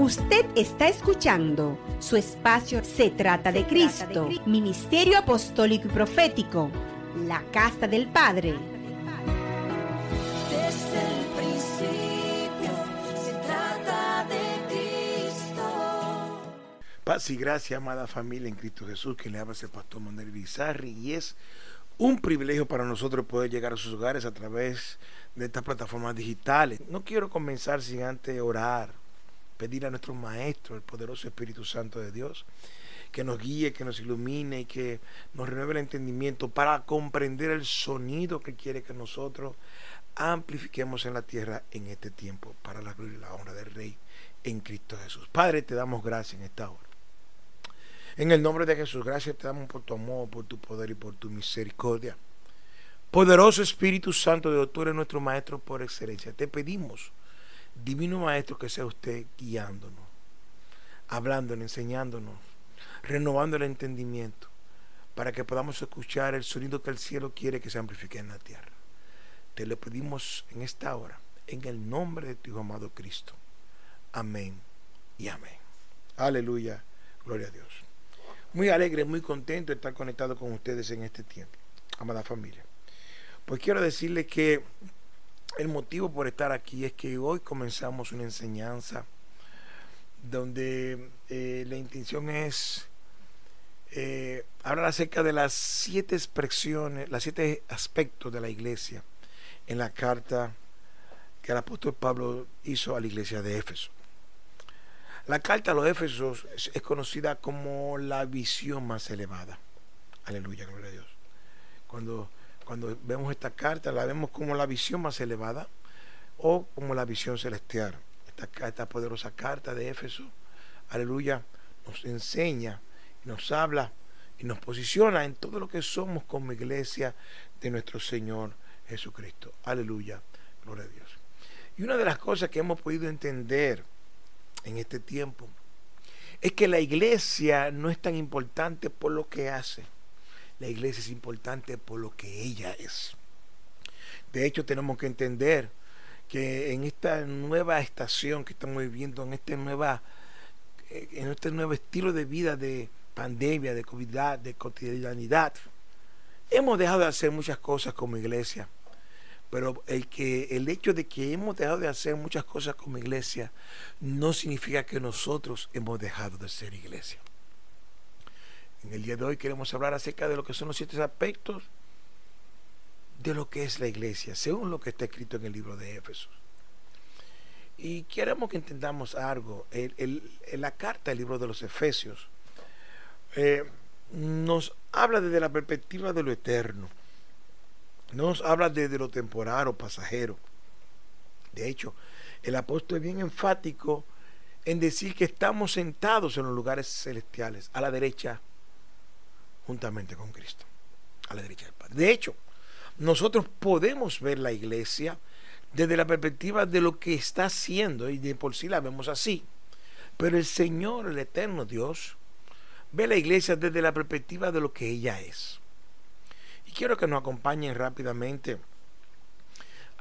Usted está escuchando su espacio Se trata de Cristo, Ministerio Apostólico y Profético, la Casa del Padre. Desde el principio se trata de Cristo. Paz y gracia, amada familia en Cristo Jesús, que le habla el pastor Manuel Bizarri y es un privilegio para nosotros poder llegar a sus hogares a través de estas plataformas digitales. No quiero comenzar sin antes orar, pedir a nuestro Maestro, el poderoso Espíritu Santo de Dios, que nos guíe, que nos ilumine y que nos renueve el entendimiento para comprender el sonido que quiere que nosotros amplifiquemos en la tierra en este tiempo, para la gloria y la honra del Rey en Cristo Jesús. Padre, te damos gracias en esta hora. En el nombre de Jesús, gracias te damos por tu amor, por tu poder y por tu misericordia. Poderoso Espíritu Santo de Dios, tú eres nuestro Maestro por excelencia. Te pedimos, Divino Maestro, que sea usted guiándonos, hablándonos, enseñándonos, renovando el entendimiento, para que podamos escuchar el sonido que el cielo quiere que se amplifique en la tierra. Te lo pedimos en esta hora, en el nombre de tu amado Cristo. Amén y amén. Aleluya, gloria a Dios. Muy alegre, muy contento de estar conectado con ustedes en este tiempo, amada familia. Pues quiero decirles que el motivo por estar aquí es que hoy comenzamos una enseñanza donde eh, la intención es eh, hablar acerca de las siete expresiones, las siete aspectos de la iglesia en la carta que el apóstol Pablo hizo a la iglesia de Éfeso. La carta a los Éfesos es, es conocida como la visión más elevada. Aleluya, gloria a Dios. Cuando, cuando vemos esta carta, la vemos como la visión más elevada o como la visión celestial. Esta, esta poderosa carta de Éfeso, aleluya, nos enseña, nos habla y nos posiciona en todo lo que somos como iglesia de nuestro Señor Jesucristo. Aleluya, gloria a Dios. Y una de las cosas que hemos podido entender en este tiempo es que la iglesia no es tan importante por lo que hace. La iglesia es importante por lo que ella es. De hecho, tenemos que entender que en esta nueva estación que estamos viviendo, en este nueva, eh, en este nuevo estilo de vida de pandemia, de COVID, de cotidianidad, hemos dejado de hacer muchas cosas como iglesia. Pero el, que, el hecho de que hemos dejado de hacer muchas cosas como iglesia no significa que nosotros hemos dejado de ser iglesia. En el día de hoy queremos hablar acerca de lo que son los siete aspectos de lo que es la iglesia, según lo que está escrito en el libro de Éfesos. Y queremos que entendamos algo. En la carta del libro de los Efesios eh, nos habla desde la perspectiva de lo eterno. No nos habla desde lo temporal o pasajero. De hecho, el apóstol es bien enfático en decir que estamos sentados en los lugares celestiales, a la derecha, juntamente con Cristo, a la derecha del Padre. De hecho, nosotros podemos ver la iglesia desde la perspectiva de lo que está haciendo, y de por sí la vemos así. Pero el Señor, el eterno Dios, ve la iglesia desde la perspectiva de lo que ella es. Y quiero que nos acompañen rápidamente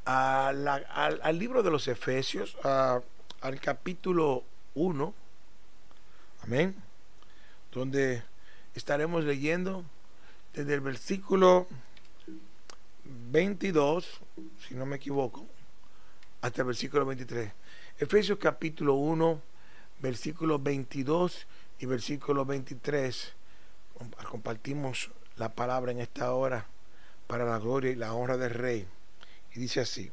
al, libro de los Efesios, al capítulo 1, amén, donde estaremos leyendo desde el versículo 22, si no me equivoco, hasta el versículo 23. Efesios capítulo 1, versículo 22 y versículo 23. Comp- Compartimos la palabra en esta hora para la gloria y la honra del Rey. Y dice así.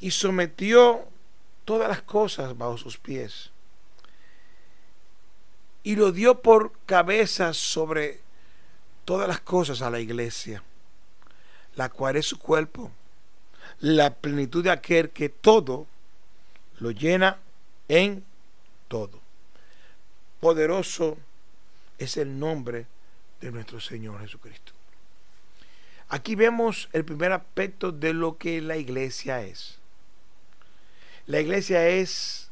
Y sometió todas las cosas bajo sus pies. Y lo dio por cabeza sobre todas las cosas a la iglesia, la cual es su cuerpo, la plenitud de aquel que todo lo llena en todo. Poderoso es el nombre de nuestro Señor Jesucristo. Aquí vemos el primer aspecto de lo que la iglesia es. La iglesia es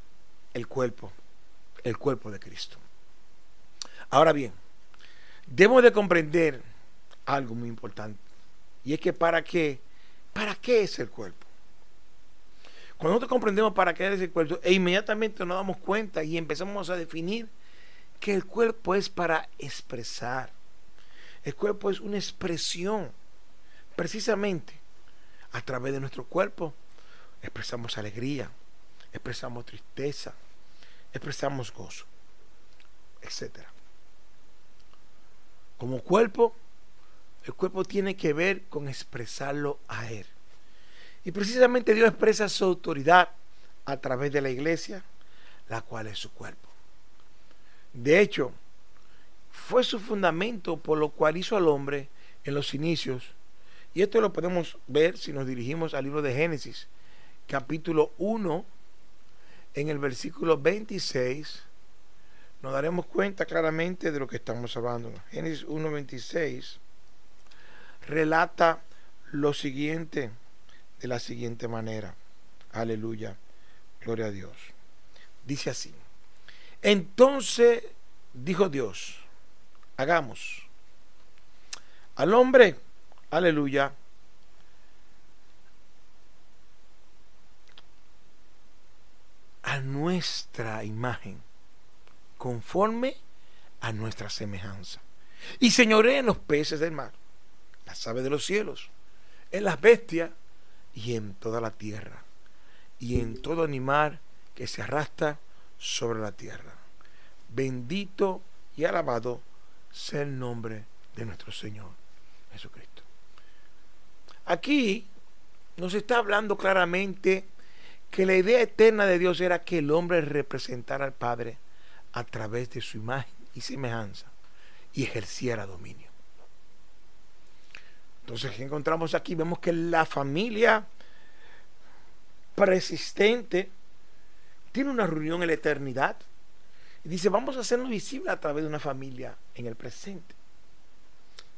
el cuerpo, el cuerpo de Cristo. Ahora bien, debemos de comprender algo muy importante. Y es que para qué, ¿para qué es el cuerpo? Cuando nosotros comprendemos para qué es el cuerpo, e inmediatamente nos damos cuenta y empezamos a definir que el cuerpo es para expresar. El cuerpo es una expresión. Precisamente a través de nuestro cuerpo expresamos alegría, expresamos tristeza, expresamos gozo, etc. Como cuerpo, el cuerpo tiene que ver con expresarlo a Él. Y precisamente Dios expresa su autoridad a través de la iglesia, la cual es su cuerpo. De hecho, fue su fundamento por lo cual hizo al hombre en los inicios. Y esto lo podemos ver si nos dirigimos al libro de Génesis, capítulo 1, en el versículo 26, nos daremos cuenta claramente de lo que estamos hablando. Génesis 1, 26 relata lo siguiente de la siguiente manera. Aleluya. Gloria a Dios. Dice así. Entonces dijo Dios, hagamos al hombre, aleluya, a nuestra imagen, conforme a nuestra semejanza. Y señoré en los peces del mar, las aves de los cielos, en las bestias y en toda la tierra, y en todo animal que se arrastra sobre la tierra. Bendito y alabado sea el nombre de nuestro Señor Jesucristo. Aquí nos está hablando claramente que la idea eterna de Dios era que el hombre representara al Padre a través de su imagen y semejanza y ejerciera dominio. Entonces, ¿qué encontramos aquí? Vemos que la familia persistente tiene una reunión en la eternidad y dice, vamos a hacernos visible a través de una familia en el presente.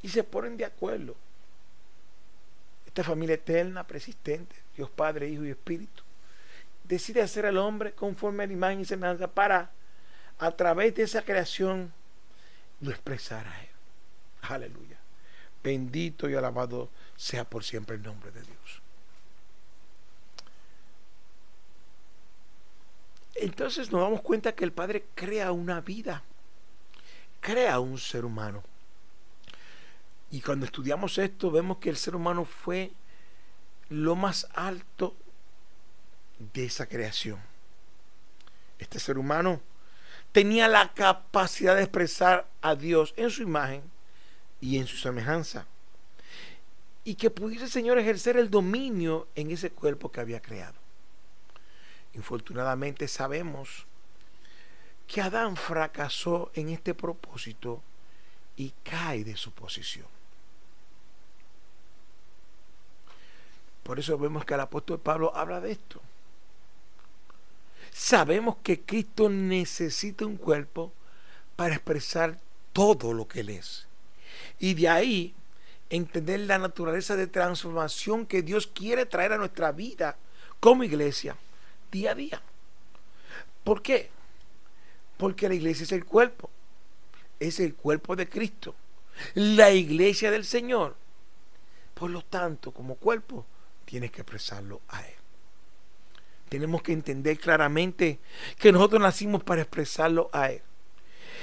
Y se ponen de acuerdo. Esta familia eterna, persistente, Dios Padre, Hijo y Espíritu, decide hacer al hombre conforme a la imagen y semejanza para, a través de esa creación, lo expresar a Él. Aleluya. Bendito y alabado sea por siempre el nombre de Dios. Entonces nos damos cuenta que el Padre crea una vida, crea un ser humano. Y cuando estudiamos esto vemos que el ser humano fue lo más alto de esa creación. Este ser humano tenía la capacidad de expresar a Dios en su imagen y en su semejanza. Y que pudiese el Señor ejercer el dominio en ese cuerpo que había creado. Infortunadamente sabemos que Adán fracasó en este propósito y cae de su posición. Por eso vemos que el apóstol Pablo habla de esto. Sabemos que Cristo necesita un cuerpo para expresar todo lo que Él es. Y de ahí entender la naturaleza de transformación que Dios quiere traer a nuestra vida como iglesia día a día. ¿Por qué? Porque la iglesia es el cuerpo. Es el cuerpo de Cristo. La iglesia del Señor. Por lo tanto, como cuerpo, tienes que expresarlo a Él. Tenemos que entender claramente que nosotros nacimos para expresarlo a Él.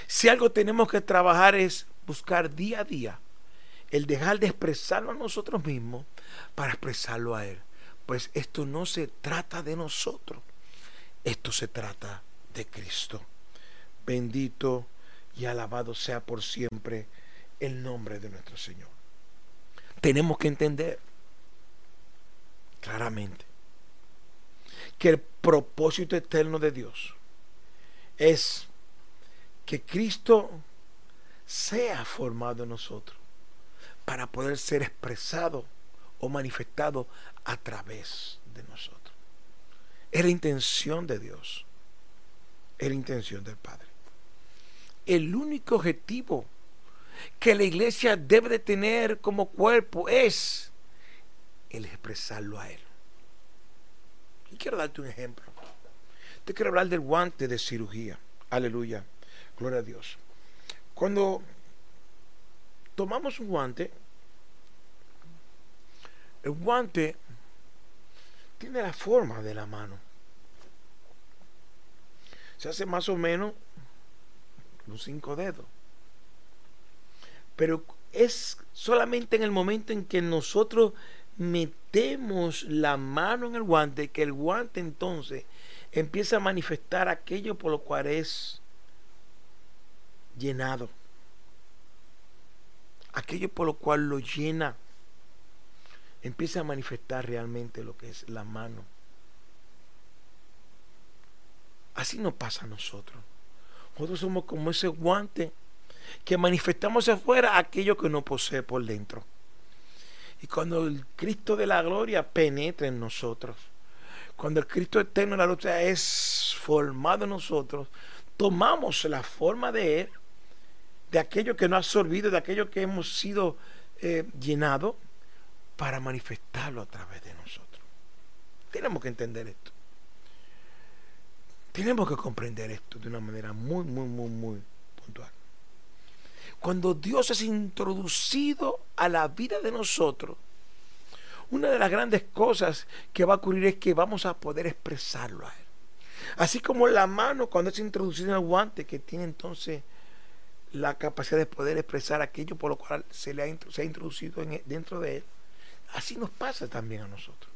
Si algo tenemos que trabajar es buscar día a día el dejar de expresarlo a nosotros mismos para expresarlo a Él. Pues esto no se trata de nosotros, esto se trata de Cristo. Bendito y alabado sea por siempre el nombre de nuestro Señor. Tenemos que entender claramente que el propósito eterno de Dios es que Cristo sea formado en nosotros para poder ser expresado o manifestado a través de nosotros. Es la intención de Dios. Es la intención del Padre. El único objetivo que la iglesia debe de tener como cuerpo es el expresarlo a Él. Quiero darte un ejemplo. Te quiero hablar del guante de cirugía. Aleluya. Gloria a Dios. Cuando tomamos un guante, el guante tiene la forma de la mano. Se hace más o menos los cinco dedos. Pero es solamente en el momento en que nosotros metemos la mano en el guante que el guante entonces empieza a manifestar aquello por lo cual es llenado. Aquello por lo cual lo llena. Empieza a manifestar realmente lo que es la mano. Así nos pasa a nosotros. Nosotros somos como ese guante que manifestamos afuera aquello que no posee por dentro. Y cuando el Cristo de la gloria penetra en nosotros, cuando el Cristo eterno de la lucha es formado en nosotros, tomamos la forma de Él, de aquello que no ha absorbido, de aquello que hemos sido eh, llenado, para manifestarlo a través de nosotros. Tenemos que entender esto. Tenemos que comprender esto de una manera muy, muy, muy, muy puntual. Cuando Dios es introducido a la vida de nosotros, una de las grandes cosas que va a ocurrir es que vamos a poder expresarlo a Él. Así como la mano cuando es introducida en el guante, que tiene entonces la capacidad de poder expresar aquello por lo cual se le ha, se ha introducido e, dentro de Él, así nos pasa también a nosotros.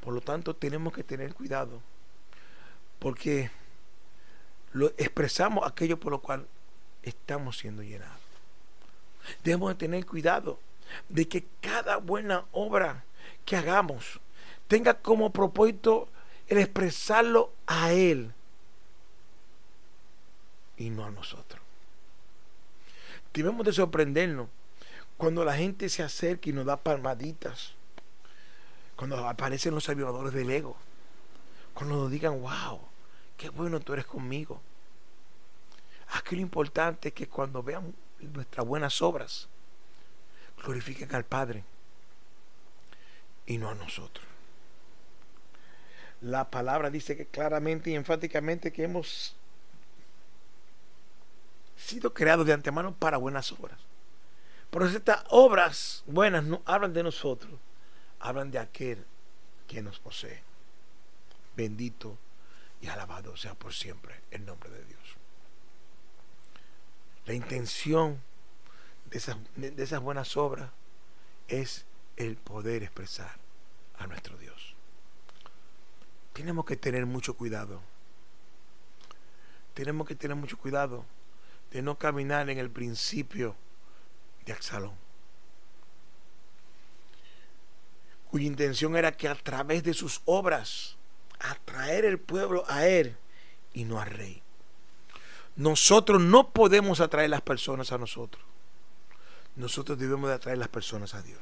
Por lo tanto, tenemos que tener cuidado porque lo expresamos aquello por lo cual estamos siendo llenados. Debemos de tener cuidado de que cada buena obra que hagamos tenga como propósito el expresarlo a Él y no a nosotros. Debemos de sorprendernos cuando la gente se acerca y nos da palmaditas, cuando aparecen los avivadores del ego, cuando nos digan, wow, qué bueno tú eres conmigo. Lo importante es que cuando vean nuestras buenas obras, glorifiquen al Padre y no a nosotros. La palabra dice que claramente y enfáticamente que hemos sido creados de antemano para buenas obras. Por eso estas obras buenas no hablan de nosotros, hablan de aquel que nos posee. Bendito y alabado sea por siempre el nombre de Dios. La intención de esas, de esas buenas obras es el poder expresar a nuestro Dios. Tenemos que tener mucho cuidado. Tenemos que tener mucho cuidado de no caminar en el principio de Axalón, cuya intención era que a través de sus obras atraer el pueblo a Él y no al rey. Nosotros no podemos atraer las personas a nosotros. Nosotros debemos de atraer las personas a Dios.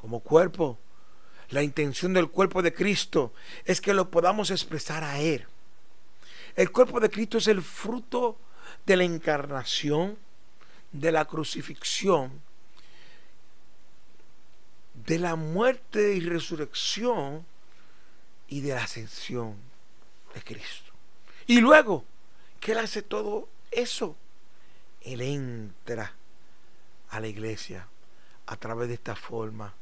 Como cuerpo, la intención del cuerpo de Cristo es que lo podamos expresar a Él. El cuerpo de Cristo es el fruto de la encarnación, de la crucifixión, de la muerte y resurrección y de la ascensión de Cristo. Y luego que Él hace todo eso, Él entra a la iglesia a través de esta forma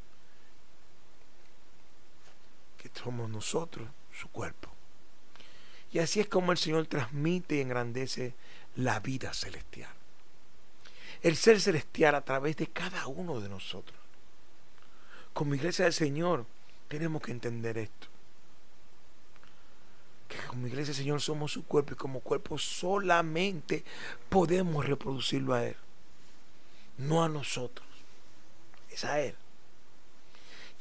que somos nosotros, su cuerpo. Y así es como el Señor transmite y engrandece la vida celestial. El ser celestial a través de cada uno de nosotros. Como iglesia del Señor tenemos que entender esto como iglesia Señor somos su cuerpo y como cuerpo solamente podemos reproducirlo a Él. No a nosotros. Es a Él.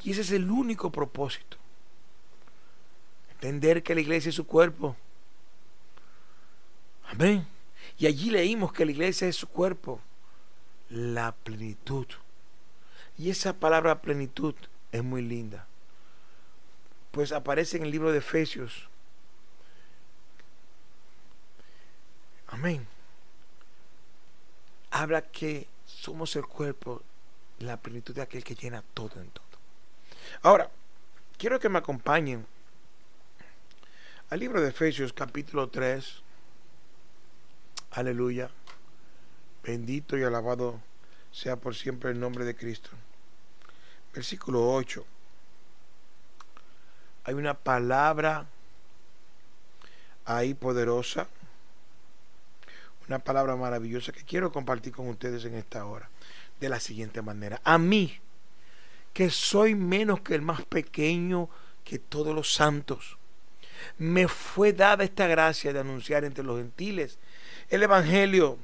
Y ese es el único propósito. Entender que la iglesia es su cuerpo. Amén. Y allí leímos que la iglesia es su cuerpo. La plenitud. Y esa palabra plenitud es muy linda. Pues aparece en el libro de Efesios Amén. Habla que somos el cuerpo, la plenitud de aquel que llena todo en todo. Ahora, quiero que me acompañen al libro de Efesios capítulo 3. Aleluya. Bendito y alabado sea por siempre el nombre de Cristo. Versículo 8. hay una palabra ahí poderosa, una palabra maravillosa que quiero compartir con ustedes en esta hora, de la siguiente manera. A mí, que soy menos que el más pequeño que todos los santos, me fue dada esta gracia de anunciar entre los gentiles el Evangelio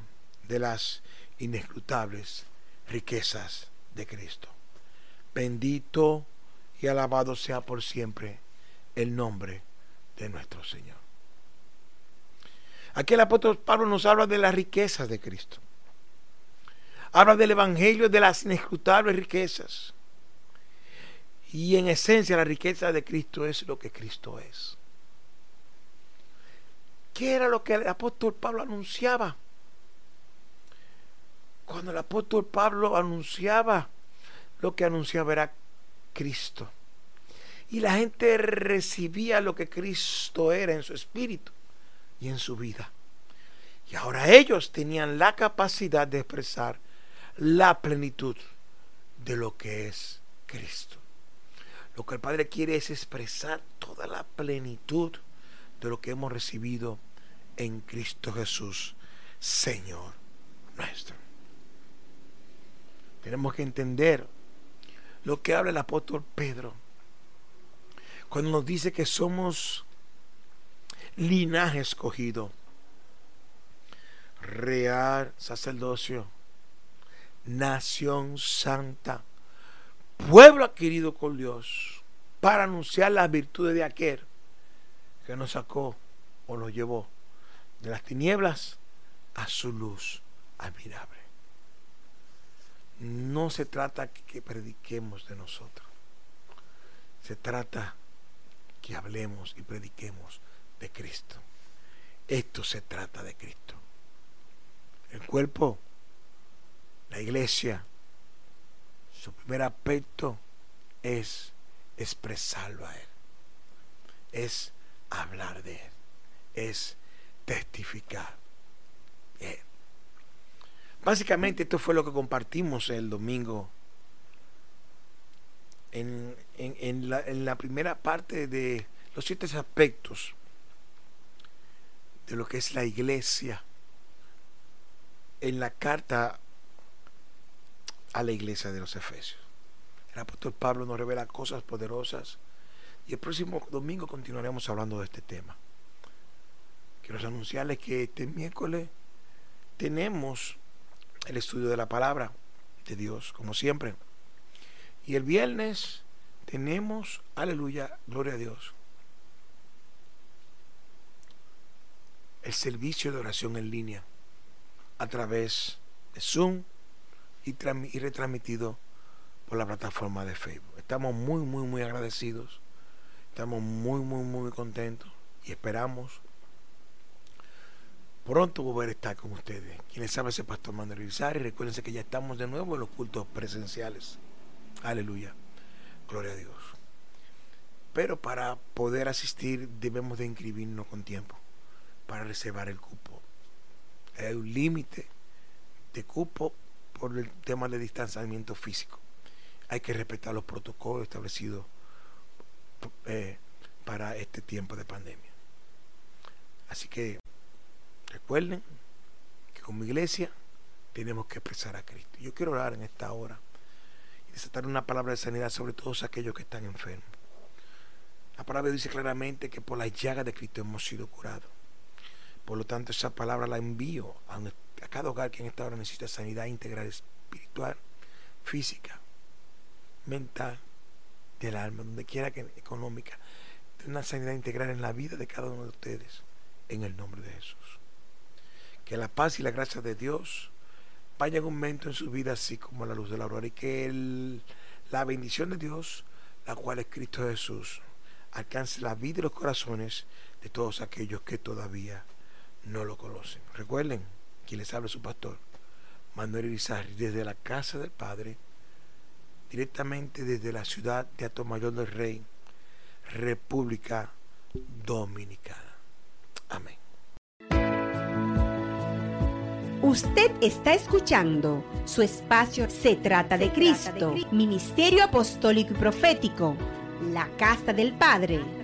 de las inescrutables riquezas de Cristo. Bendito y alabado sea por siempre el nombre de nuestro Señor. Aquí el apóstol Pablo nos habla de las riquezas de Cristo. Habla del Evangelio de las inescrutables riquezas. Y en esencia la riqueza de Cristo es lo que Cristo es. ¿Qué era lo que el apóstol Pablo anunciaba? Cuando el apóstol Pablo anunciaba, lo que anunciaba era Cristo. Y la gente recibía lo que Cristo era en su espíritu y en su vida. Y ahora ellos tenían la capacidad de expresar la plenitud de lo que es Cristo. Lo que el Padre quiere es expresar toda la plenitud de lo que hemos recibido en Cristo Jesús, Señor nuestro. Tenemos que entender lo que habla el apóstol Pedro cuando nos dice que somos linaje escogido, real sacerdocio, nación santa pueblo adquirido con Dios para anunciar las virtudes de aquel que nos sacó o nos llevó de las tinieblas a su luz admirable. No se trata que prediquemos de nosotros. Se trata que hablemos y prediquemos de Cristo. Esto se trata de Cristo. El cuerpo, la iglesia, su primer aspecto es expresarlo a Él, es hablar de Él, es testificar. Básicamente esto fue lo que compartimos el domingo en, la, en la primera parte de los siete aspectos de lo que es la iglesia en la carta a la iglesia de los Efesios. El apóstol Pablo nos revela cosas poderosas y el próximo domingo continuaremos hablando de este tema. Quiero anunciarles que este miércoles tenemos el estudio de la palabra de Dios, como siempre. Y el viernes tenemos, aleluya, gloria a Dios, el servicio de oración en línea a través de Zoom y, retransmitido por la plataforma de Facebook. Estamos muy, muy, muy agradecidos. Estamos muy, muy, muy contentos y esperamos pronto volver a estar con ustedes. Quienes saben ese pastor Manuel Rizar y recuérdense que ya estamos de nuevo en los cultos presenciales. Aleluya. Gloria a Dios. Pero para poder asistir debemos de inscribirnos con tiempo para reservar el cupo. Hay un límite de cupo por el tema de distanciamiento físico. Hay que respetar los protocolos establecidos eh, para este tiempo de pandemia. Así que recuerden que como iglesia tenemos que expresar a Cristo. Yo quiero orar en esta hora y desatar una palabra de sanidad sobre todos aquellos que están enfermos. La palabra dice claramente que por las llagas de Cristo hemos sido curados. Por lo tanto, esa palabra la envío a cada hogar que en esta hora necesita sanidad integral espiritual, física, mental, del alma, donde quiera que económica, una sanidad integral en la vida de cada uno de ustedes, en el nombre de Jesús. Que la paz y la gracia de Dios vayan aumento en su vida, así como la luz de la aurora, y que la bendición de Dios, la cual es Cristo Jesús, alcance la vida y los corazones de todos aquellos que todavía no lo conocen. Recuerden, quien les habla su pastor, Manuel Irizarry, desde la casa del Padre, directamente desde la ciudad de Atomayor del Rey, República Dominicana. Amén. Usted está escuchando su espacio Se trata de Cristo, Ministerio Apostólico y Profético la casa del Padre.